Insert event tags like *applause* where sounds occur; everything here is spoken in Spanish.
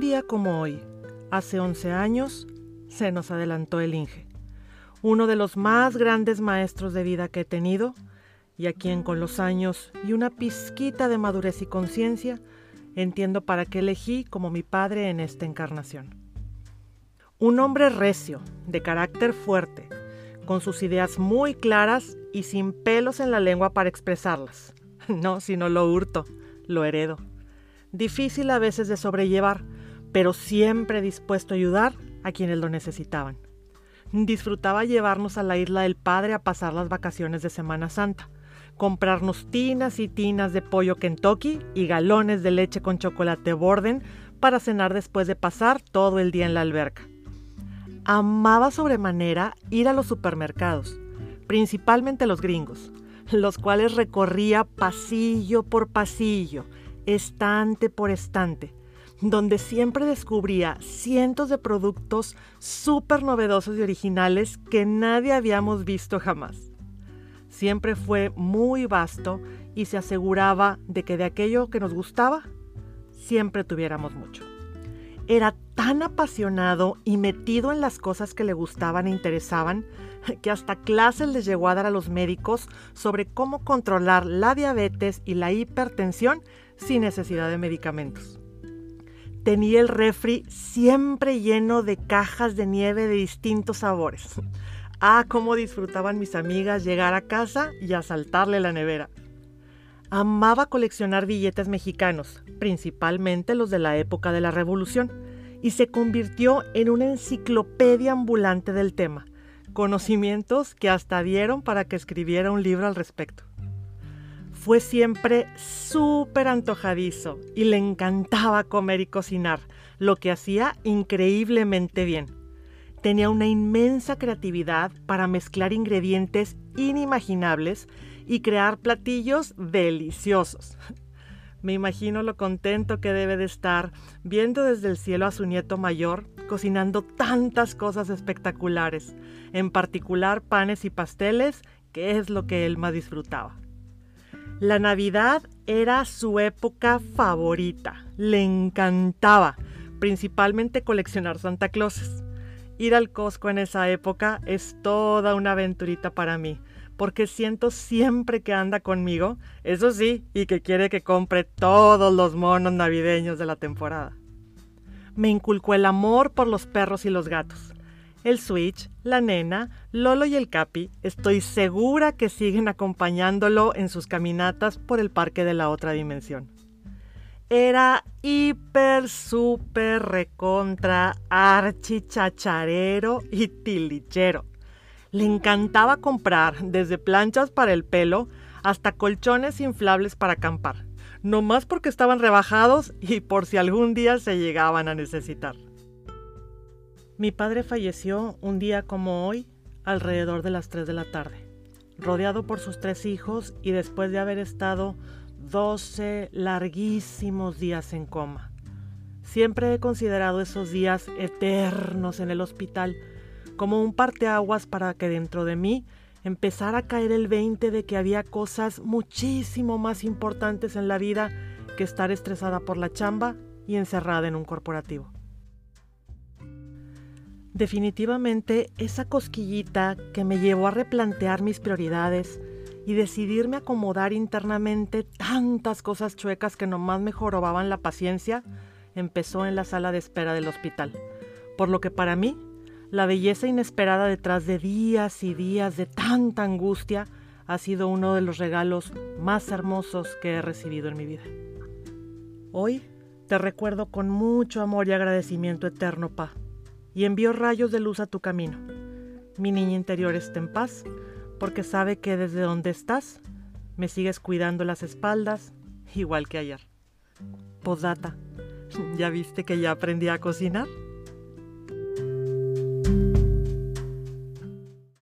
día como hoy, hace 11 años, se nos adelantó el Inge, uno de los más grandes maestros de vida que he tenido y a quien con los años y una pizquita de madurez y conciencia entiendo para qué elegí como mi padre en esta encarnación. Un hombre recio, de carácter fuerte, con sus ideas muy claras y sin pelos en la lengua para expresarlas. *laughs* No, sino lo hurto, lo heredo. Difícil a veces de sobrellevar, pero siempre dispuesto a ayudar a quienes lo necesitaban. Disfrutaba llevarnos a la isla del Padre a pasar las vacaciones de Semana Santa comprarnos tinas y tinas de pollo Kentucky y galones de leche con chocolate Borden para cenar después de pasar todo el día en la alberca. Amaba sobremanera ir a los supermercados, principalmente los gringos, los cuales recorría pasillo por pasillo, estante por estante, donde siempre descubría cientos de productos súper novedosos y originales que nadie habíamos visto jamás siempre fue muy vasto y se aseguraba de que de aquello que nos gustaba, siempre tuviéramos mucho. Era tan apasionado y metido en las cosas que le gustaban e interesaban que hasta clases les llegó a dar a los médicos sobre cómo controlar la diabetes y la hipertensión sin necesidad de medicamentos. Tenía el refri siempre lleno de cajas de nieve de distintos sabores Ah, cómo disfrutaban mis amigas llegar a casa y asaltarle la nevera. Amaba coleccionar billetes mexicanos, principalmente los de la época de la Revolución, y se convirtió en una enciclopedia ambulante del tema, conocimientos que hasta dieron para que escribiera un libro al respecto. Fue siempre súper antojadizo y le encantaba comer y cocinar, lo que hacía increíblemente bien tenía una inmensa creatividad para mezclar ingredientes inimaginables y crear platillos deliciosos. *laughs* Me imagino lo contento que debe de estar viendo desde el cielo a su nieto mayor cocinando tantas cosas espectaculares, en particular panes y pasteles, que es lo que él más disfrutaba. La Navidad era su época favorita, le encantaba, principalmente coleccionar Santa Clauses. Ir al Costco en esa época es toda una aventurita para mí, porque siento siempre que anda conmigo, eso sí, y que quiere que compre todos los monos navideños de la temporada. Me inculcó el amor por los perros y los gatos. El Switch, la nena, Lolo y el Capi, estoy segura que siguen acompañándolo en sus caminatas por el parque de la otra dimensión era hiper, super, recontra, archichacharero y tilichero. Le encantaba comprar desde planchas para el pelo hasta colchones inflables para acampar, no más porque estaban rebajados y por si algún día se llegaban a necesitar. Mi padre falleció un día como hoy, alrededor de las 3 de la tarde, rodeado por sus tres hijos y después de haber estado 12 larguísimos días en coma. Siempre he considerado esos días eternos en el hospital como un parteaguas para que dentro de mí empezara a caer el 20 de que había cosas muchísimo más importantes en la vida que estar estresada por la chamba y encerrada en un corporativo. Definitivamente esa cosquillita que me llevó a replantear mis prioridades, y decidirme acomodar internamente tantas cosas chuecas que nomás me jorobaban la paciencia, empezó en la sala de espera del hospital. Por lo que para mí, la belleza inesperada detrás de días y días de tanta angustia ha sido uno de los regalos más hermosos que he recibido en mi vida. Hoy te recuerdo con mucho amor y agradecimiento eterno, Pa, y envío rayos de luz a tu camino. Mi niña interior está en paz porque sabe que desde donde estás me sigues cuidando las espaldas igual que ayer. Posdata, *laughs* ¿ya viste que ya aprendí a cocinar?